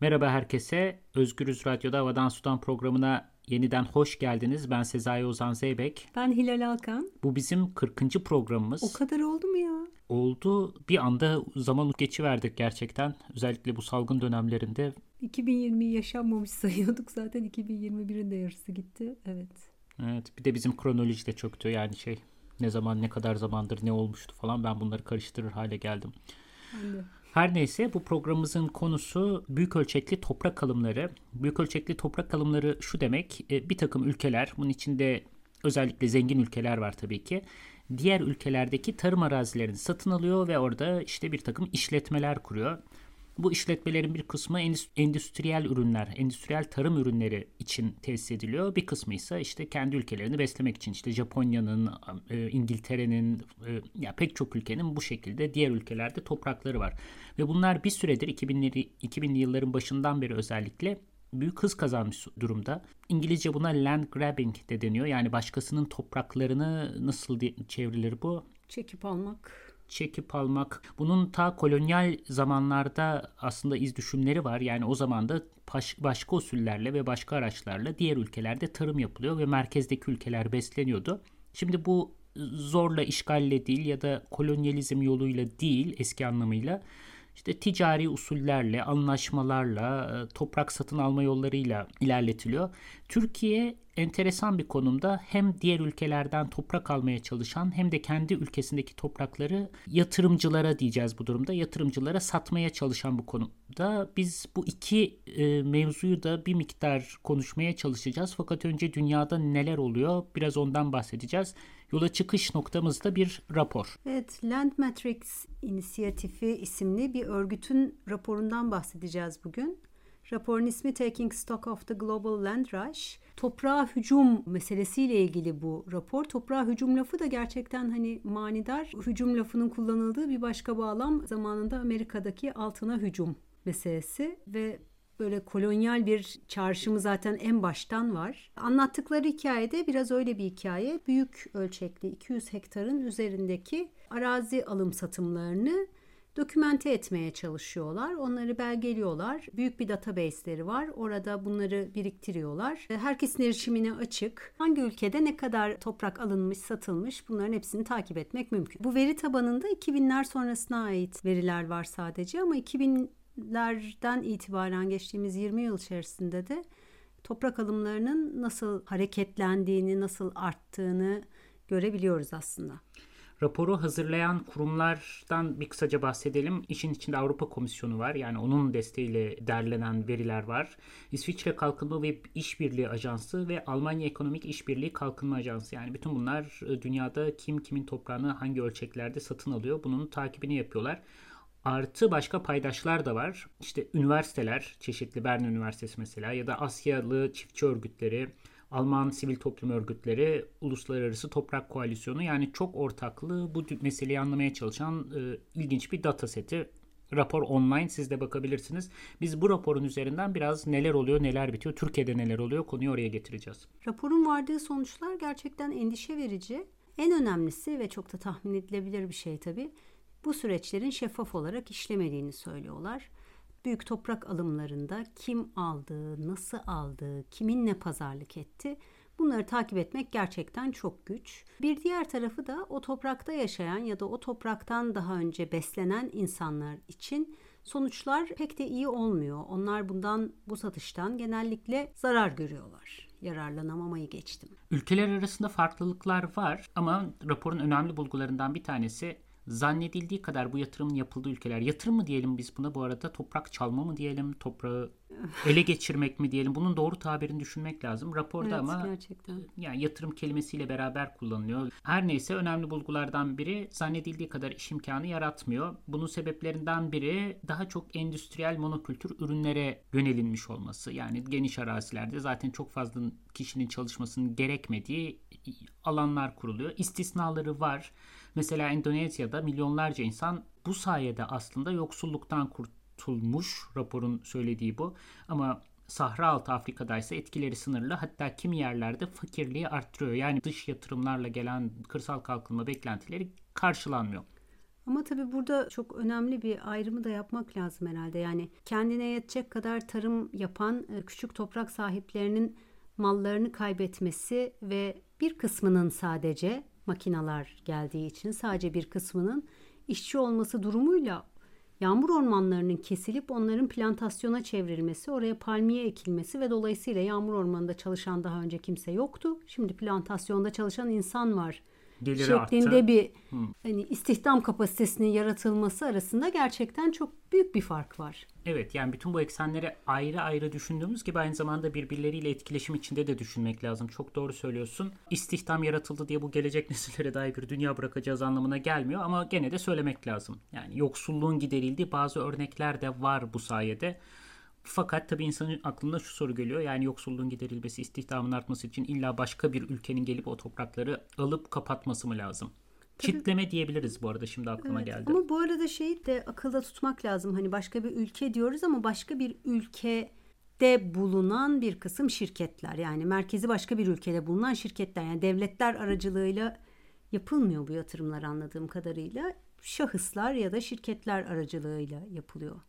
Merhaba herkese. Özgürüz Radyo'da Havadan Sudan programına yeniden hoş geldiniz. Ben Sezai Ozan Zeybek. Ben Hilal Alkan. Bu bizim 40. programımız. O kadar oldu mu ya? Oldu. Bir anda zaman geçiverdik gerçekten. Özellikle bu salgın dönemlerinde. 2020 yaşanmamış sayıyorduk zaten 2021'in de yarısı gitti. Evet. Evet bir de bizim kronoloji de çöktü yani şey ne zaman ne kadar zamandır ne olmuştu falan ben bunları karıştırır hale geldim. Ben de. Her neyse bu programımızın konusu büyük ölçekli toprak alımları. Büyük ölçekli toprak alımları şu demek e, bir takım ülkeler bunun içinde özellikle zengin ülkeler var tabii ki. Diğer ülkelerdeki tarım arazilerini satın alıyor ve orada işte bir takım işletmeler kuruyor. Bu işletmelerin bir kısmı endüstriyel ürünler, endüstriyel tarım ürünleri için tesis ediliyor. Bir kısmı ise işte kendi ülkelerini beslemek için işte Japonya'nın, e, İngiltere'nin, e, ya pek çok ülkenin bu şekilde diğer ülkelerde toprakları var. Ve bunlar bir süredir 2000'li 2000'li yılların başından beri özellikle büyük hız kazanmış durumda. İngilizce buna land grabbing de deniyor. Yani başkasının topraklarını nasıl çevrilir bu? Çekip almak çekip almak. Bunun ta kolonyal zamanlarda aslında iz düşümleri var. Yani o zaman da başka usullerle ve başka araçlarla diğer ülkelerde tarım yapılıyor ve merkezdeki ülkeler besleniyordu. Şimdi bu zorla işgalle değil ya da kolonyalizm yoluyla değil eski anlamıyla işte ticari usullerle, anlaşmalarla, e, toprak satın alma yollarıyla ilerletiliyor. Türkiye enteresan bir konumda hem diğer ülkelerden toprak almaya çalışan hem de kendi ülkesindeki toprakları yatırımcılara diyeceğiz bu durumda. Yatırımcılara satmaya çalışan bu konuda biz bu iki e, mevzuyu da bir miktar konuşmaya çalışacağız. Fakat önce dünyada neler oluyor biraz ondan bahsedeceğiz. Yola çıkış noktamızda bir rapor. Evet, Land Matrix İnisiyatifi isimli bir örgütün raporundan bahsedeceğiz bugün. Raporun ismi Taking Stock of the Global Land Rush. Toprağa hücum meselesiyle ilgili bu rapor. Toprağa hücum lafı da gerçekten hani manidar. Hücum lafının kullanıldığı bir başka bağlam zamanında Amerika'daki altına hücum meselesi ve böyle kolonyal bir çağrışımı zaten en baştan var. Anlattıkları hikayede biraz öyle bir hikaye. Büyük ölçekli 200 hektarın üzerindeki arazi alım satımlarını dokümente etmeye çalışıyorlar. Onları belgeliyorlar. Büyük bir database'leri var. Orada bunları biriktiriyorlar. Herkesin erişimine açık. Hangi ülkede ne kadar toprak alınmış, satılmış bunların hepsini takip etmek mümkün. Bu veri tabanında 2000'ler sonrasına ait veriler var sadece ama 2000'lerden itibaren geçtiğimiz 20 yıl içerisinde de toprak alımlarının nasıl hareketlendiğini, nasıl arttığını görebiliyoruz aslında. Raporu hazırlayan kurumlardan bir kısaca bahsedelim. İşin içinde Avrupa Komisyonu var. Yani onun desteğiyle derlenen veriler var. İsviçre Kalkınma ve İşbirliği Ajansı ve Almanya Ekonomik İşbirliği Kalkınma Ajansı. Yani bütün bunlar e, dünyada kim kimin toprağını hangi ölçeklerde satın alıyor bunun takibini yapıyorlar. Artı başka paydaşlar da var. İşte üniversiteler, çeşitli Bern Üniversitesi mesela ya da Asyalı çiftçi örgütleri, Alman sivil toplum örgütleri, Uluslararası Toprak Koalisyonu yani çok ortaklı bu meseleyi anlamaya çalışan e, ilginç bir data seti. Rapor online siz de bakabilirsiniz. Biz bu raporun üzerinden biraz neler oluyor, neler bitiyor, Türkiye'de neler oluyor konuyu oraya getireceğiz. Raporun vardığı sonuçlar gerçekten endişe verici. En önemlisi ve çok da tahmin edilebilir bir şey tabii. Bu süreçlerin şeffaf olarak işlemediğini söylüyorlar büyük toprak alımlarında kim aldı, nasıl aldı, kiminle pazarlık etti bunları takip etmek gerçekten çok güç. Bir diğer tarafı da o toprakta yaşayan ya da o topraktan daha önce beslenen insanlar için sonuçlar pek de iyi olmuyor. Onlar bundan bu satıştan genellikle zarar görüyorlar yararlanamamayı geçtim. Ülkeler arasında farklılıklar var ama raporun önemli bulgularından bir tanesi zannedildiği kadar bu yatırımın yapıldığı ülkeler yatırım mı diyelim biz buna bu arada toprak çalma mı diyelim toprağı ele geçirmek mi diyelim bunun doğru tabirini düşünmek lazım. Raporda evet, ama gerçekten. yani yatırım kelimesiyle beraber kullanılıyor. Her neyse önemli bulgulardan biri zannedildiği kadar iş imkanı yaratmıyor. Bunun sebeplerinden biri daha çok endüstriyel monokültür ürünlere yönelinmiş olması. Yani geniş arazilerde zaten çok fazla kişinin çalışmasının gerekmediği alanlar kuruluyor. İstisnaları var. Mesela Endonezya'da milyonlarca insan bu sayede aslında yoksulluktan kurtulmuş raporun söylediği bu. Ama Sahra altı Afrika'da ise etkileri sınırlı hatta kimi yerlerde fakirliği arttırıyor. Yani dış yatırımlarla gelen kırsal kalkınma beklentileri karşılanmıyor. Ama tabii burada çok önemli bir ayrımı da yapmak lazım herhalde. Yani kendine yetecek kadar tarım yapan e, küçük toprak sahiplerinin mallarını kaybetmesi ve bir kısmının sadece makinalar geldiği için sadece bir kısmının işçi olması durumuyla yağmur ormanlarının kesilip onların plantasyona çevrilmesi, oraya palmiye ekilmesi ve dolayısıyla yağmur ormanında çalışan daha önce kimse yoktu. Şimdi plantasyonda çalışan insan var Geliri şeklinde arttı. bir hani istihdam kapasitesinin yaratılması arasında gerçekten çok büyük bir fark var. Evet yani bütün bu eksenleri ayrı ayrı düşündüğümüz gibi aynı zamanda birbirleriyle etkileşim içinde de düşünmek lazım. Çok doğru söylüyorsun. İstihdam yaratıldı diye bu gelecek nesillere dair bir dünya bırakacağız anlamına gelmiyor ama gene de söylemek lazım. Yani yoksulluğun giderildiği bazı örnekler de var bu sayede. Fakat tabii insanın aklına şu soru geliyor. Yani yoksulluğun giderilmesi, istihdamın artması için illa başka bir ülkenin gelip o toprakları alıp kapatması mı lazım? Çitleme diyebiliriz bu arada şimdi aklıma geldi. Ama bu arada şeyi de akılda tutmak lazım. Hani başka bir ülke diyoruz ama başka bir ülkede bulunan bir kısım şirketler. Yani merkezi başka bir ülkede bulunan şirketler. Yani devletler aracılığıyla yapılmıyor bu yatırımlar anladığım kadarıyla. Şahıslar ya da şirketler aracılığıyla yapılıyor.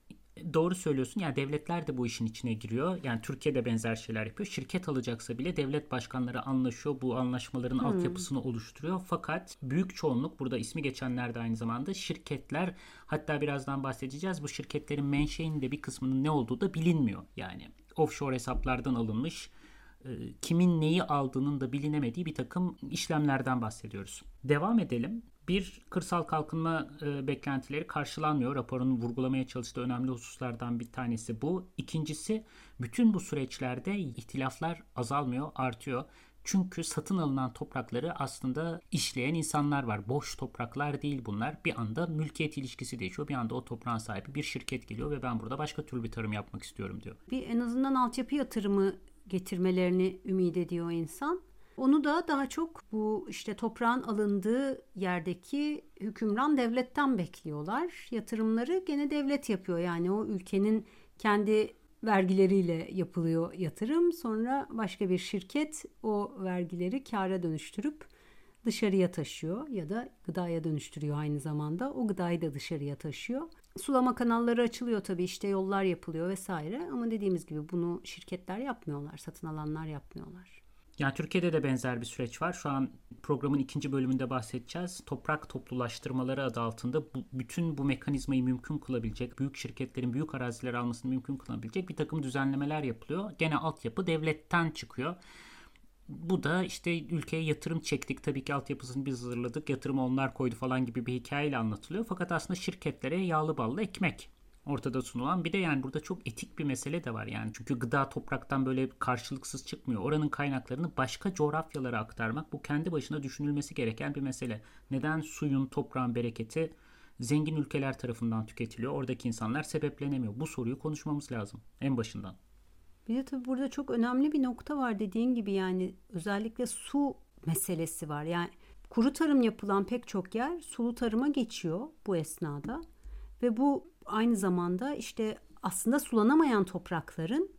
Doğru söylüyorsun. Yani devletler de bu işin içine giriyor. Yani Türkiye'de benzer şeyler yapıyor. Şirket alacaksa bile devlet başkanları anlaşıyor. Bu anlaşmaların altyapısını oluşturuyor. Fakat büyük çoğunluk burada ismi geçenler de aynı zamanda şirketler hatta birazdan bahsedeceğiz. Bu şirketlerin menşeinin de bir kısmının ne olduğu da bilinmiyor. Yani offshore hesaplardan alınmış e, kimin neyi aldığının da bilinemediği bir takım işlemlerden bahsediyoruz. Devam edelim. Bir kırsal kalkınma e, beklentileri karşılanmıyor. Raporun vurgulamaya çalıştığı önemli hususlardan bir tanesi bu. İkincisi bütün bu süreçlerde ihtilaflar azalmıyor, artıyor. Çünkü satın alınan toprakları aslında işleyen insanlar var. Boş topraklar değil bunlar. Bir anda mülkiyet ilişkisi değişiyor. Bir anda o toprağın sahibi bir şirket geliyor ve ben burada başka türlü bir tarım yapmak istiyorum diyor. Bir en azından altyapı yatırımı getirmelerini ümit ediyor insan. Onu da daha çok bu işte toprağın alındığı yerdeki hükümran devletten bekliyorlar. Yatırımları gene devlet yapıyor. Yani o ülkenin kendi vergileriyle yapılıyor yatırım. Sonra başka bir şirket o vergileri kâra dönüştürüp dışarıya taşıyor ya da gıdaya dönüştürüyor aynı zamanda. O gıdayı da dışarıya taşıyor. Sulama kanalları açılıyor tabii işte yollar yapılıyor vesaire ama dediğimiz gibi bunu şirketler yapmıyorlar, satın alanlar yapmıyorlar. Yani Türkiye'de de benzer bir süreç var. Şu an programın ikinci bölümünde bahsedeceğiz. Toprak toplulaştırmaları adı altında bu, bütün bu mekanizmayı mümkün kılabilecek, büyük şirketlerin büyük araziler almasını mümkün kılabilecek bir takım düzenlemeler yapılıyor. Gene altyapı devletten çıkıyor. Bu da işte ülkeye yatırım çektik. Tabii ki altyapısını biz hazırladık. Yatırımı onlar koydu falan gibi bir hikayeyle anlatılıyor. Fakat aslında şirketlere yağlı ballı ekmek ortada sunulan. Bir de yani burada çok etik bir mesele de var yani. Çünkü gıda topraktan böyle karşılıksız çıkmıyor. Oranın kaynaklarını başka coğrafyalara aktarmak bu kendi başına düşünülmesi gereken bir mesele. Neden suyun, toprağın bereketi zengin ülkeler tarafından tüketiliyor? Oradaki insanlar sebeplenemiyor. Bu soruyu konuşmamız lazım en başından. Bir de tabii burada çok önemli bir nokta var dediğin gibi yani özellikle su meselesi var. Yani kuru tarım yapılan pek çok yer sulu tarıma geçiyor bu esnada. Ve bu aynı zamanda işte aslında sulanamayan toprakların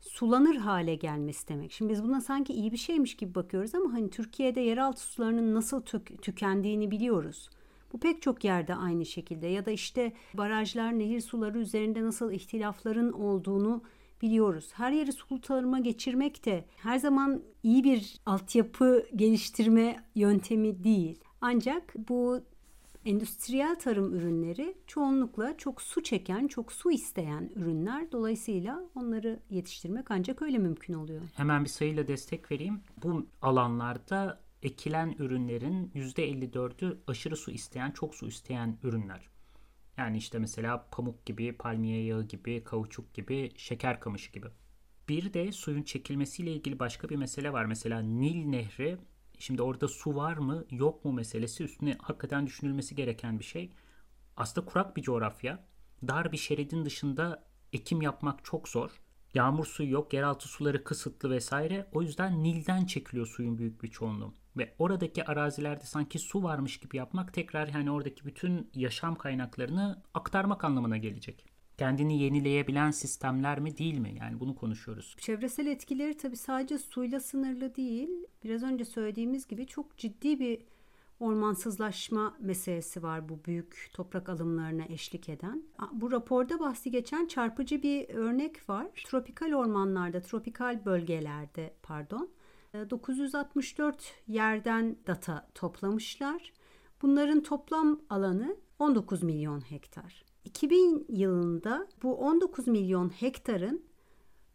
sulanır hale gelmesi demek. Şimdi biz buna sanki iyi bir şeymiş gibi bakıyoruz ama hani Türkiye'de yeraltı sularının nasıl tük- tükendiğini biliyoruz. Bu pek çok yerde aynı şekilde ya da işte barajlar, nehir suları üzerinde nasıl ihtilafların olduğunu biliyoruz. Her yeri sulu tarıma geçirmek de her zaman iyi bir altyapı geliştirme yöntemi değil. Ancak bu endüstriyel tarım ürünleri çoğunlukla çok su çeken, çok su isteyen ürünler. Dolayısıyla onları yetiştirmek ancak öyle mümkün oluyor. Hemen bir sayıyla destek vereyim. Bu alanlarda ekilen ürünlerin %54'ü aşırı su isteyen, çok su isteyen ürünler. Yani işte mesela pamuk gibi, palmiye yağı gibi, kauçuk gibi, şeker kamışı gibi. Bir de suyun çekilmesiyle ilgili başka bir mesele var. Mesela Nil Nehri Şimdi orada su var mı yok mu meselesi üstüne hakikaten düşünülmesi gereken bir şey. Aslında kurak bir coğrafya. Dar bir şeridin dışında ekim yapmak çok zor. Yağmur suyu yok, yeraltı suları kısıtlı vesaire. O yüzden Nil'den çekiliyor suyun büyük bir çoğunluğu. Ve oradaki arazilerde sanki su varmış gibi yapmak tekrar yani oradaki bütün yaşam kaynaklarını aktarmak anlamına gelecek kendini yenileyebilen sistemler mi değil mi? Yani bunu konuşuyoruz. Çevresel etkileri tabii sadece suyla sınırlı değil. Biraz önce söylediğimiz gibi çok ciddi bir ormansızlaşma meselesi var bu büyük toprak alımlarına eşlik eden. Bu raporda bahsi geçen çarpıcı bir örnek var. Tropikal ormanlarda, tropikal bölgelerde pardon 964 yerden data toplamışlar. Bunların toplam alanı 19 milyon hektar. 2000 yılında bu 19 milyon hektarın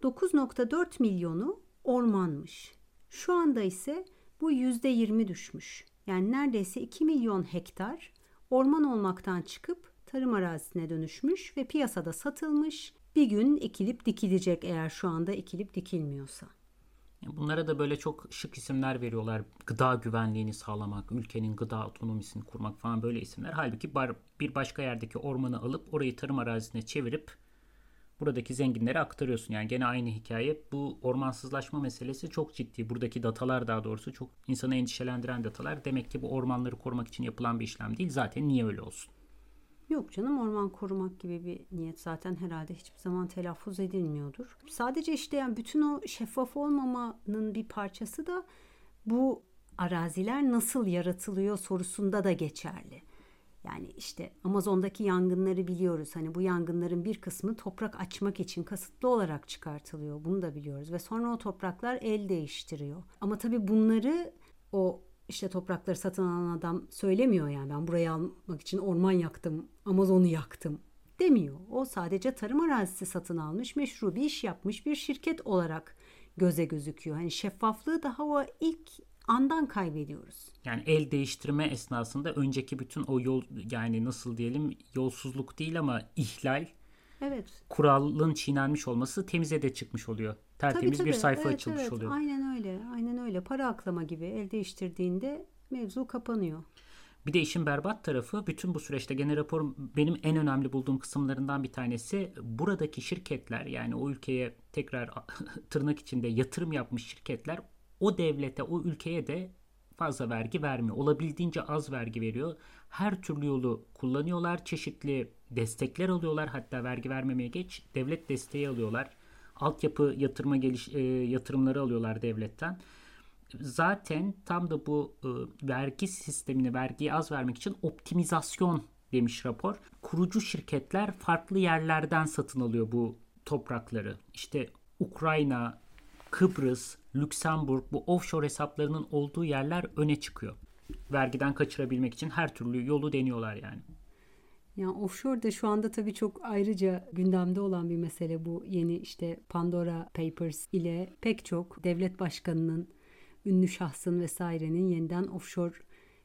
9.4 milyonu ormanmış. Şu anda ise bu %20 düşmüş. Yani neredeyse 2 milyon hektar orman olmaktan çıkıp tarım arazisine dönüşmüş ve piyasada satılmış. Bir gün ekilip dikilecek eğer şu anda ekilip dikilmiyorsa. Bunlara da böyle çok şık isimler veriyorlar. Gıda güvenliğini sağlamak, ülkenin gıda otonomisini kurmak falan böyle isimler. Halbuki bir başka yerdeki ormanı alıp orayı tarım arazisine çevirip buradaki zenginlere aktarıyorsun. Yani gene aynı hikaye. Bu ormansızlaşma meselesi çok ciddi. Buradaki datalar daha doğrusu çok insanı endişelendiren datalar. Demek ki bu ormanları korumak için yapılan bir işlem değil. Zaten niye öyle olsun? Yok canım orman korumak gibi bir niyet zaten herhalde hiçbir zaman telaffuz edilmiyordur. Sadece işte yani bütün o şeffaf olmamanın bir parçası da bu araziler nasıl yaratılıyor sorusunda da geçerli. Yani işte Amazon'daki yangınları biliyoruz. Hani bu yangınların bir kısmı toprak açmak için kasıtlı olarak çıkartılıyor. Bunu da biliyoruz ve sonra o topraklar el değiştiriyor. Ama tabii bunları o işte toprakları satın alan adam söylemiyor yani ben burayı almak için orman yaktım, Amazon'u yaktım demiyor. O sadece tarım arazisi satın almış, meşru bir iş yapmış bir şirket olarak göze gözüküyor. Hani şeffaflığı daha o ilk andan kaybediyoruz. Yani el değiştirme esnasında önceki bütün o yol yani nasıl diyelim yolsuzluk değil ama ihlal Evet. Kuralın çiğnenmiş olması temize de çıkmış oluyor. Tertemiz tabii, tabii. bir sayfa evet, açılmış evet. oluyor. Aynen öyle. Aynen öyle. Para aklama gibi el değiştirdiğinde mevzu kapanıyor. Bir de işin berbat tarafı bütün bu süreçte gene rapor benim en önemli bulduğum kısımlarından bir tanesi buradaki şirketler yani o ülkeye tekrar tırnak içinde yatırım yapmış şirketler o devlete o ülkeye de fazla vergi vermiyor. Olabildiğince az vergi veriyor. Her türlü yolu kullanıyorlar. Çeşitli destekler alıyorlar. Hatta vergi vermemeye geç devlet desteği alıyorlar. Altyapı yatırma geliş e, yatırımları alıyorlar devletten. Zaten tam da bu e, vergi sistemini vergiyi az vermek için optimizasyon demiş rapor. Kurucu şirketler farklı yerlerden satın alıyor bu toprakları. İşte Ukrayna, Kıbrıs, Lüksemburg bu offshore hesaplarının olduğu yerler öne çıkıyor. Vergiden kaçırabilmek için her türlü yolu deniyorlar yani. Yani offshore da şu anda tabii çok ayrıca gündemde olan bir mesele bu yeni işte Pandora Papers ile pek çok devlet başkanının, ünlü şahsın vesairenin yeniden offshore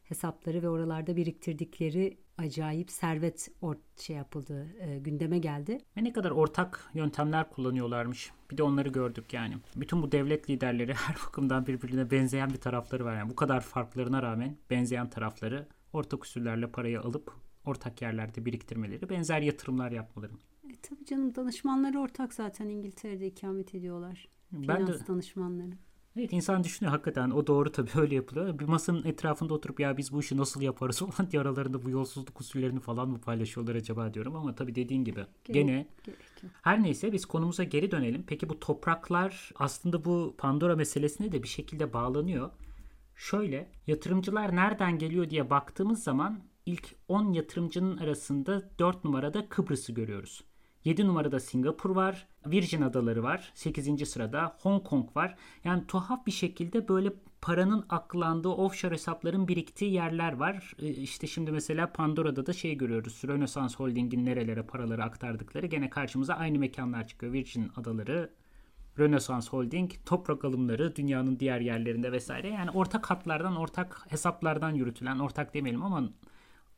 hesapları ve oralarda biriktirdikleri acayip servet or şey yapıldı, e, gündeme geldi. Ve ne kadar ortak yöntemler kullanıyorlarmış. Bir de onları gördük yani. Bütün bu devlet liderleri her bakımdan birbirine benzeyen bir tarafları var. Yani bu kadar farklarına rağmen benzeyen tarafları ortak usullerle parayı alıp ortak yerlerde biriktirmeleri, benzer yatırımlar yapmaları. E, tabii canım danışmanları ortak zaten İngiltere'de ikamet ediyorlar. Ben Finans de, danışmanları. Evet insan düşünüyor hakikaten o doğru tabii öyle yapılıyor. Bir masanın etrafında oturup ya biz bu işi nasıl yaparız falan diye aralarında bu yolsuzluk usullerini falan mı paylaşıyorlar acaba diyorum ama tabii dediğin gibi gerek, gene gerek her neyse biz konumuza geri dönelim. Peki bu topraklar aslında bu Pandora meselesine de bir şekilde bağlanıyor. Şöyle yatırımcılar nereden geliyor diye baktığımız zaman ilk 10 yatırımcının arasında 4 numarada Kıbrıs'ı görüyoruz. 7 numarada Singapur var. Virgin Adaları var. 8. sırada Hong Kong var. Yani tuhaf bir şekilde böyle paranın aklandığı offshore hesapların biriktiği yerler var. Ee, işte şimdi mesela Pandora'da da şey görüyoruz. Rönesans Holding'in nerelere paraları aktardıkları gene karşımıza aynı mekanlar çıkıyor. Virgin Adaları, Rönesans Holding, toprak alımları dünyanın diğer yerlerinde vesaire. Yani ortak hatlardan, ortak hesaplardan yürütülen, ortak demeyelim ama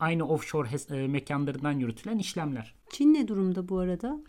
aynı offshore e, mekanlarından yürütülen işlemler. Çin ne durumda bu arada?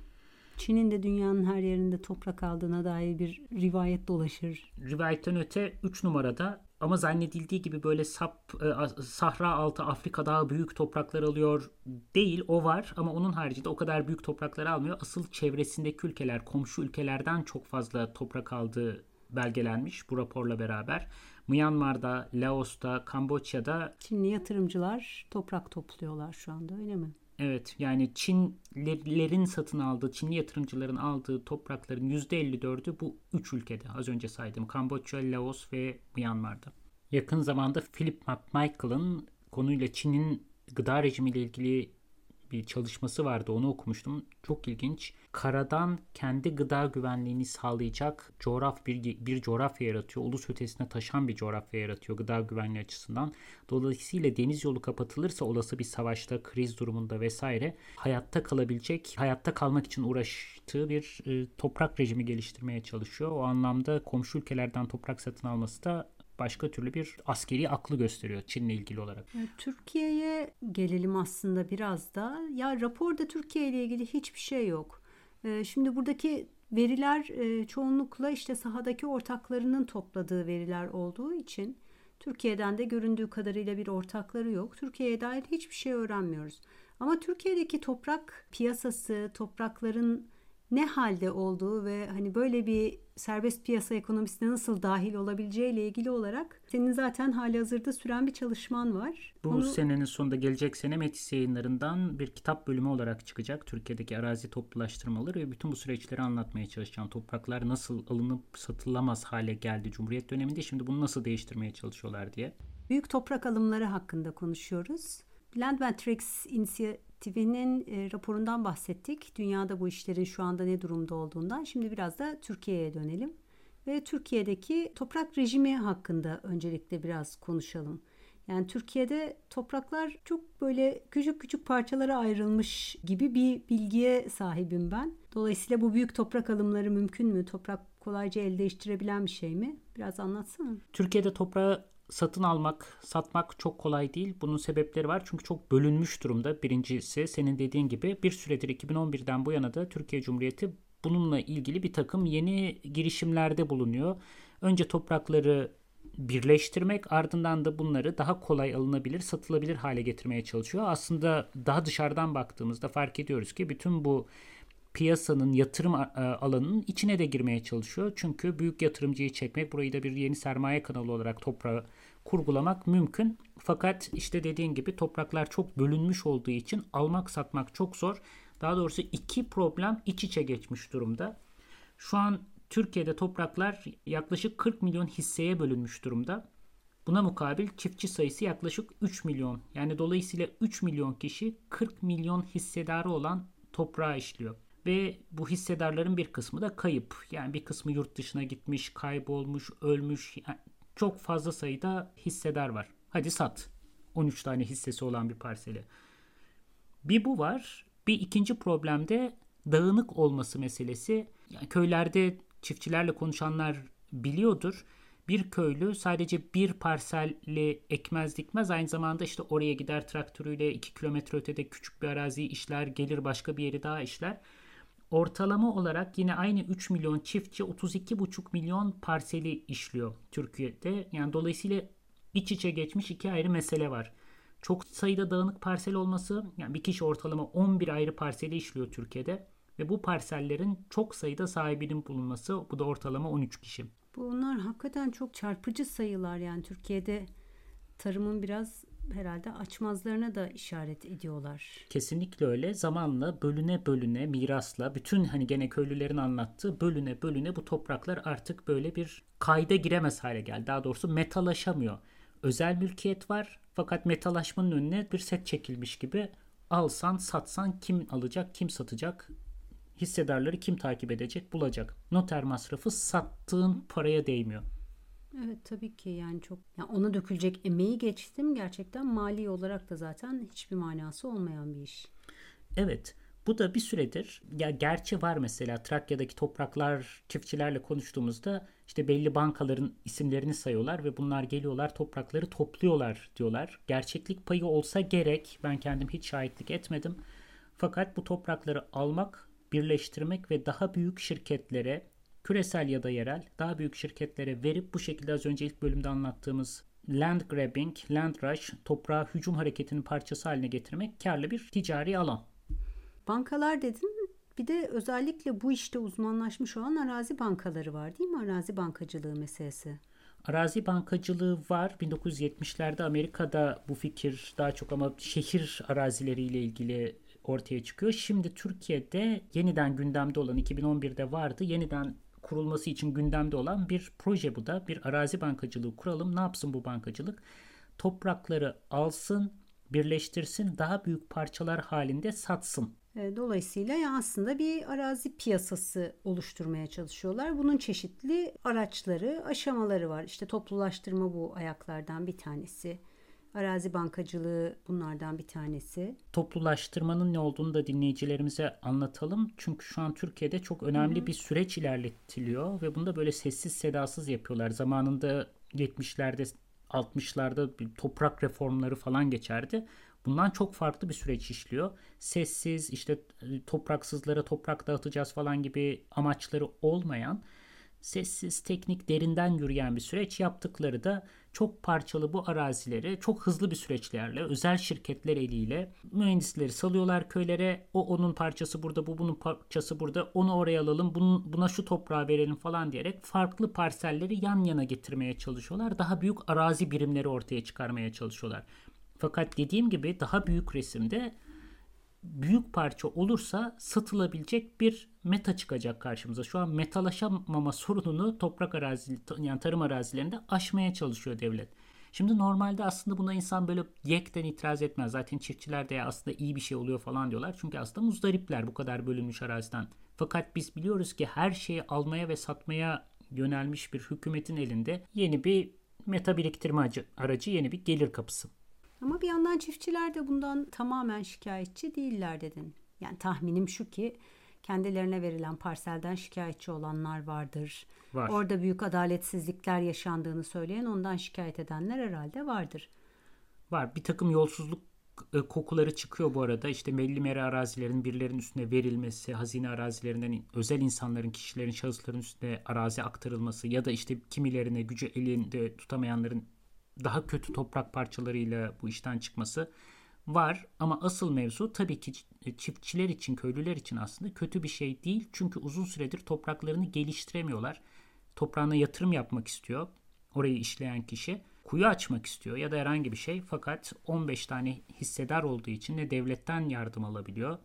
Çin'in de dünyanın her yerinde toprak aldığına dair bir rivayet dolaşır. Rivayetten öte 3 numarada ama zannedildiği gibi böyle sap e, sahra altı Afrika'da büyük topraklar alıyor değil o var ama onun haricinde o kadar büyük topraklar almıyor. Asıl çevresindeki ülkeler komşu ülkelerden çok fazla toprak aldığı belgelenmiş bu raporla beraber. Myanmar'da, Laos'ta, Kamboçya'da Çinli yatırımcılar toprak topluyorlar şu anda öyle mi? Evet yani Çinlilerin satın aldığı, Çinli yatırımcıların aldığı toprakların %54'ü bu üç ülkede az önce saydım. Kamboçya, Laos ve Myanmar'da. Yakın zamanda Philip McMichael'ın konuyla Çin'in gıda rejimiyle ilgili bir çalışması vardı. Onu okumuştum. Çok ilginç. Karadan kendi gıda güvenliğini sağlayacak coğraf bir, bir coğrafya yaratıyor. Ulus ötesine taşan bir coğrafya yaratıyor gıda güvenliği açısından. Dolayısıyla deniz yolu kapatılırsa olası bir savaşta, kriz durumunda vesaire hayatta kalabilecek, hayatta kalmak için uğraştığı bir e, toprak rejimi geliştirmeye çalışıyor. O anlamda komşu ülkelerden toprak satın alması da başka türlü bir askeri aklı gösteriyor Çin'le ilgili olarak. Türkiye'ye gelelim aslında biraz da. Ya raporda Türkiye ile ilgili hiçbir şey yok. Ee, şimdi buradaki veriler e, çoğunlukla işte sahadaki ortaklarının topladığı veriler olduğu için Türkiye'den de göründüğü kadarıyla bir ortakları yok. Türkiye'ye dair hiçbir şey öğrenmiyoruz. Ama Türkiye'deki toprak piyasası, toprakların ne halde olduğu ve hani böyle bir serbest piyasa ekonomisine nasıl dahil olabileceği ile ilgili olarak senin zaten hali hazırda süren bir çalışman var. Bu Onu... senenin sonunda gelecek sene Metis yayınlarından bir kitap bölümü olarak çıkacak. Türkiye'deki arazi toplulaştırmaları ve bütün bu süreçleri anlatmaya çalışacağım. Topraklar nasıl alınıp satılamaz hale geldi Cumhuriyet döneminde şimdi bunu nasıl değiştirmeye çalışıyorlar diye. Büyük toprak alımları hakkında konuşuyoruz. Land Matrix inisiyatifinin e, raporundan bahsettik. Dünyada bu işlerin şu anda ne durumda olduğundan. Şimdi biraz da Türkiye'ye dönelim. Ve Türkiye'deki toprak rejimi hakkında öncelikle biraz konuşalım. Yani Türkiye'de topraklar çok böyle küçük küçük parçalara ayrılmış gibi bir bilgiye sahibim ben. Dolayısıyla bu büyük toprak alımları mümkün mü? Toprak kolayca el değiştirebilen bir şey mi? Biraz anlatsana. Türkiye'de toprağı satın almak, satmak çok kolay değil. Bunun sebepleri var. Çünkü çok bölünmüş durumda. Birincisi senin dediğin gibi bir süredir 2011'den bu yana da Türkiye Cumhuriyeti bununla ilgili bir takım yeni girişimlerde bulunuyor. Önce toprakları birleştirmek ardından da bunları daha kolay alınabilir, satılabilir hale getirmeye çalışıyor. Aslında daha dışarıdan baktığımızda fark ediyoruz ki bütün bu piyasanın yatırım alanının içine de girmeye çalışıyor. Çünkü büyük yatırımcıyı çekmek, burayı da bir yeni sermaye kanalı olarak toprağı kurgulamak mümkün. Fakat işte dediğin gibi topraklar çok bölünmüş olduğu için almak satmak çok zor. Daha doğrusu iki problem iç içe geçmiş durumda. Şu an Türkiye'de topraklar yaklaşık 40 milyon hisseye bölünmüş durumda. Buna mukabil çiftçi sayısı yaklaşık 3 milyon. Yani dolayısıyla 3 milyon kişi 40 milyon hissedarı olan toprağa işliyor. Ve bu hissedarların bir kısmı da kayıp. Yani bir kısmı yurt dışına gitmiş, kaybolmuş, ölmüş. Yani çok fazla sayıda hissedar var. Hadi sat. 13 tane hissesi olan bir parseli. Bir bu var. Bir ikinci problem de dağınık olması meselesi. Yani köylerde çiftçilerle konuşanlar biliyordur. Bir köylü sadece bir parselle ekmez dikmez aynı zamanda işte oraya gider traktörüyle 2 kilometre ötede küçük bir arazi işler gelir başka bir yeri daha işler. Ortalama olarak yine aynı 3 milyon çiftçi 32,5 milyon parseli işliyor Türkiye'de. Yani dolayısıyla iç içe geçmiş iki ayrı mesele var. Çok sayıda dağınık parsel olması, yani bir kişi ortalama 11 ayrı parseli işliyor Türkiye'de ve bu parsellerin çok sayıda sahibinin bulunması, bu da ortalama 13 kişi. Bunlar hakikaten çok çarpıcı sayılar yani Türkiye'de tarımın biraz herhalde açmazlarına da işaret ediyorlar. Kesinlikle öyle. Zamanla bölüne bölüne mirasla bütün hani gene köylülerin anlattığı bölüne bölüne bu topraklar artık böyle bir kayda giremez hale geldi. Daha doğrusu metalaşamıyor. Özel mülkiyet var fakat metalaşmanın önüne bir set çekilmiş gibi alsan satsan kim alacak kim satacak hissedarları kim takip edecek bulacak. Noter masrafı sattığın paraya değmiyor. Evet tabii ki yani çok yani ona dökülecek emeği geçtim gerçekten mali olarak da zaten hiçbir manası olmayan bir iş. Evet. Bu da bir süredir ya gerçi var mesela Trakya'daki topraklar çiftçilerle konuştuğumuzda işte belli bankaların isimlerini sayıyorlar ve bunlar geliyorlar toprakları topluyorlar diyorlar. Gerçeklik payı olsa gerek ben kendim hiç şahitlik etmedim. Fakat bu toprakları almak, birleştirmek ve daha büyük şirketlere küresel ya da yerel daha büyük şirketlere verip bu şekilde az önce ilk bölümde anlattığımız land grabbing, land rush, toprağa hücum hareketinin parçası haline getirmek karlı bir ticari alan. Bankalar dedin bir de özellikle bu işte uzmanlaşmış olan arazi bankaları var değil mi? Arazi bankacılığı meselesi. Arazi bankacılığı var. 1970'lerde Amerika'da bu fikir daha çok ama şehir arazileriyle ilgili ortaya çıkıyor. Şimdi Türkiye'de yeniden gündemde olan 2011'de vardı. Yeniden kurulması için gündemde olan bir proje bu da. Bir arazi bankacılığı kuralım. Ne yapsın bu bankacılık? Toprakları alsın, birleştirsin, daha büyük parçalar halinde satsın. E, dolayısıyla ya aslında bir arazi piyasası oluşturmaya çalışıyorlar. Bunun çeşitli araçları, aşamaları var. İşte toplulaştırma bu ayaklardan bir tanesi. Arazi bankacılığı bunlardan bir tanesi. Toplulaştırmanın ne olduğunu da dinleyicilerimize anlatalım. Çünkü şu an Türkiye'de çok önemli Hı-hı. bir süreç ilerletiliyor ve bunu da böyle sessiz sedasız yapıyorlar. Zamanında 70'lerde 60'larda bir toprak reformları falan geçerdi. Bundan çok farklı bir süreç işliyor. Sessiz işte topraksızlara toprak dağıtacağız falan gibi amaçları olmayan sessiz, teknik, derinden yürüyen bir süreç. Yaptıkları da çok parçalı bu arazileri çok hızlı bir süreçlerle özel şirketler eliyle mühendisleri salıyorlar köylere. O onun parçası burada, bu bunun parçası burada. Onu oraya alalım, bunun, buna şu toprağı verelim falan diyerek farklı parselleri yan yana getirmeye çalışıyorlar. Daha büyük arazi birimleri ortaya çıkarmaya çalışıyorlar. Fakat dediğim gibi daha büyük resimde büyük parça olursa satılabilecek bir meta çıkacak karşımıza. Şu an metalaşamama sorununu toprak arazi yani tarım arazilerinde aşmaya çalışıyor devlet. Şimdi normalde aslında buna insan böyle yekten itiraz etmez. Zaten çiftçiler de aslında iyi bir şey oluyor falan diyorlar. Çünkü aslında muzdaripler bu kadar bölünmüş araziden. Fakat biz biliyoruz ki her şeyi almaya ve satmaya yönelmiş bir hükümetin elinde yeni bir meta biriktirme aracı, yeni bir gelir kapısı. Ama bir yandan çiftçiler de bundan tamamen şikayetçi değiller dedin. Yani tahminim şu ki kendilerine verilen parselden şikayetçi olanlar vardır. Var. Orada büyük adaletsizlikler yaşandığını söyleyen ondan şikayet edenler herhalde vardır. Var. Bir takım yolsuzluk e, kokuları çıkıyor bu arada. İşte belli meri arazilerin birilerinin üstüne verilmesi, hazine arazilerinden özel insanların, kişilerin, şahısların üstüne arazi aktarılması ya da işte kimilerine gücü elinde tutamayanların daha kötü toprak parçalarıyla bu işten çıkması var ama asıl mevzu tabii ki çiftçiler için, köylüler için aslında kötü bir şey değil. Çünkü uzun süredir topraklarını geliştiremiyorlar. Toprağına yatırım yapmak istiyor orayı işleyen kişi. Kuyu açmak istiyor ya da herhangi bir şey fakat 15 tane hissedar olduğu için ne devletten yardım alabiliyor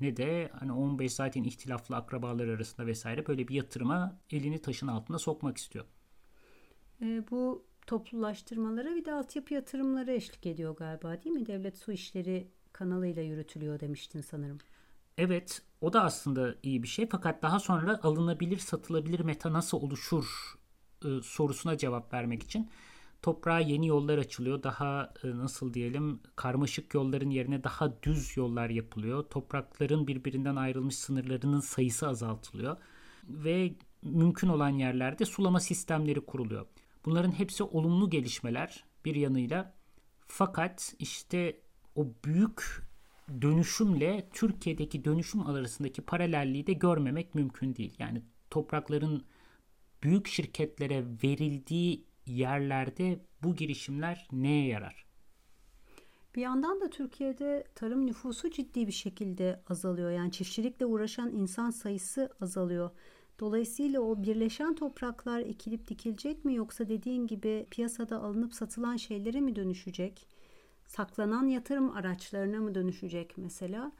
ne de hani 15 zaten ihtilaflı akrabalar arasında vesaire böyle bir yatırıma elini taşın altına sokmak istiyor. E, bu toplulaştırmalara bir de altyapı yatırımları eşlik ediyor galiba değil mi? Devlet su işleri kanalıyla yürütülüyor demiştin sanırım. Evet o da aslında iyi bir şey fakat daha sonra alınabilir satılabilir meta nasıl oluşur e, sorusuna cevap vermek için toprağa yeni yollar açılıyor. Daha e, nasıl diyelim karmaşık yolların yerine daha düz yollar yapılıyor. Toprakların birbirinden ayrılmış sınırlarının sayısı azaltılıyor ve mümkün olan yerlerde sulama sistemleri kuruluyor. Bunların hepsi olumlu gelişmeler bir yanıyla. Fakat işte o büyük dönüşümle Türkiye'deki dönüşüm arasındaki paralelliği de görmemek mümkün değil. Yani toprakların büyük şirketlere verildiği yerlerde bu girişimler neye yarar? Bir yandan da Türkiye'de tarım nüfusu ciddi bir şekilde azalıyor. Yani çiftçilikle uğraşan insan sayısı azalıyor. Dolayısıyla o birleşen topraklar ekilip dikilecek mi yoksa dediğin gibi piyasada alınıp satılan şeylere mi dönüşecek? Saklanan yatırım araçlarına mı dönüşecek mesela?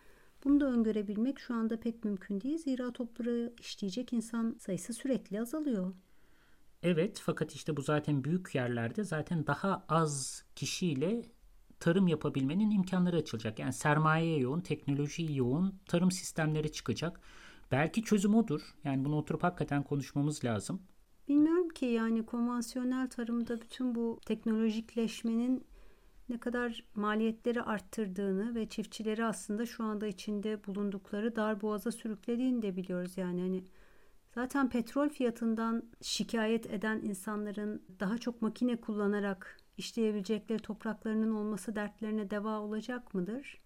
Bunu da öngörebilmek şu anda pek mümkün değil. Zira topları işleyecek insan sayısı sürekli azalıyor. Evet fakat işte bu zaten büyük yerlerde zaten daha az kişiyle tarım yapabilmenin imkanları açılacak. Yani sermaye yoğun, teknoloji yoğun tarım sistemleri çıkacak. Belki çözüm odur. Yani bunu oturup hakikaten konuşmamız lazım. Bilmiyorum ki yani konvansiyonel tarımda bütün bu teknolojikleşmenin ne kadar maliyetleri arttırdığını ve çiftçileri aslında şu anda içinde bulundukları dar boğaza sürüklediğini de biliyoruz. Yani hani zaten petrol fiyatından şikayet eden insanların daha çok makine kullanarak işleyebilecekleri topraklarının olması dertlerine deva olacak mıdır?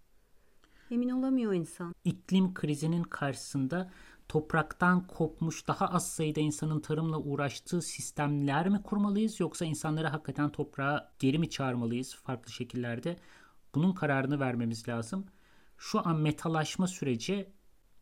Emin olamıyor insan. İklim krizinin karşısında topraktan kopmuş daha az sayıda insanın tarımla uğraştığı sistemler mi kurmalıyız yoksa insanları hakikaten toprağa geri mi çağırmalıyız farklı şekillerde? Bunun kararını vermemiz lazım. Şu an metalaşma süreci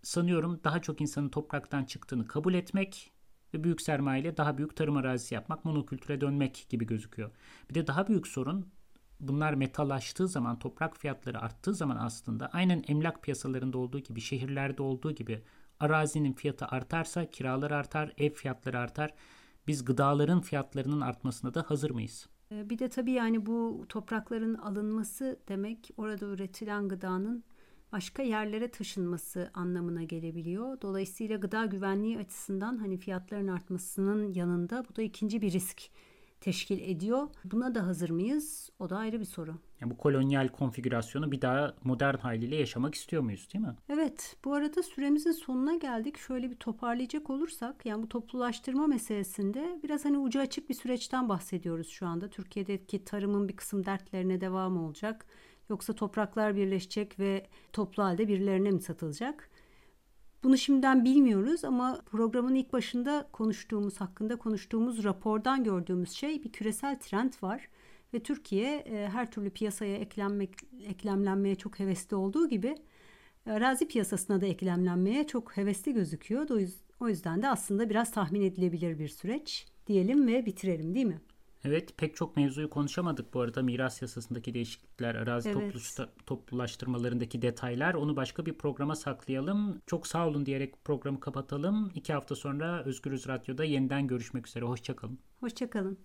sanıyorum daha çok insanın topraktan çıktığını kabul etmek ve büyük sermayeyle daha büyük tarım arazisi yapmak, monokültüre dönmek gibi gözüküyor. Bir de daha büyük sorun bunlar metalaştığı zaman, toprak fiyatları arttığı zaman aslında aynen emlak piyasalarında olduğu gibi, şehirlerde olduğu gibi Arazinin fiyatı artarsa kiralar artar, ev fiyatları artar. Biz gıdaların fiyatlarının artmasına da hazır mıyız? Ee, bir de tabii yani bu toprakların alınması demek orada üretilen gıdanın başka yerlere taşınması anlamına gelebiliyor. Dolayısıyla gıda güvenliği açısından hani fiyatların artmasının yanında bu da ikinci bir risk teşkil ediyor. Buna da hazır mıyız? O da ayrı bir soru. Yani bu kolonyal konfigürasyonu bir daha modern haliyle yaşamak istiyor muyuz değil mi? Evet bu arada süremizin sonuna geldik. Şöyle bir toparlayacak olursak yani bu toplulaştırma meselesinde biraz hani ucu açık bir süreçten bahsediyoruz şu anda. Türkiye'deki tarımın bir kısım dertlerine devam olacak. Yoksa topraklar birleşecek ve toplu halde birilerine mi satılacak? Bunu şimdiden bilmiyoruz ama programın ilk başında konuştuğumuz hakkında konuştuğumuz rapordan gördüğümüz şey bir küresel trend var ve Türkiye e, her türlü piyasaya eklenmek eklemlenmeye çok hevesli olduğu gibi arazi piyasasına da eklemlenmeye çok hevesli gözüküyor. O yüzden de aslında biraz tahmin edilebilir bir süreç diyelim ve bitirelim değil mi? Evet pek çok mevzuyu konuşamadık bu arada miras yasasındaki değişiklikler, arazi evet. toplu, toplulaştırmalarındaki detaylar onu başka bir programa saklayalım. Çok sağ olun diyerek programı kapatalım. İki hafta sonra Özgürüz Radyo'da yeniden görüşmek üzere. Hoşçakalın. Hoşçakalın.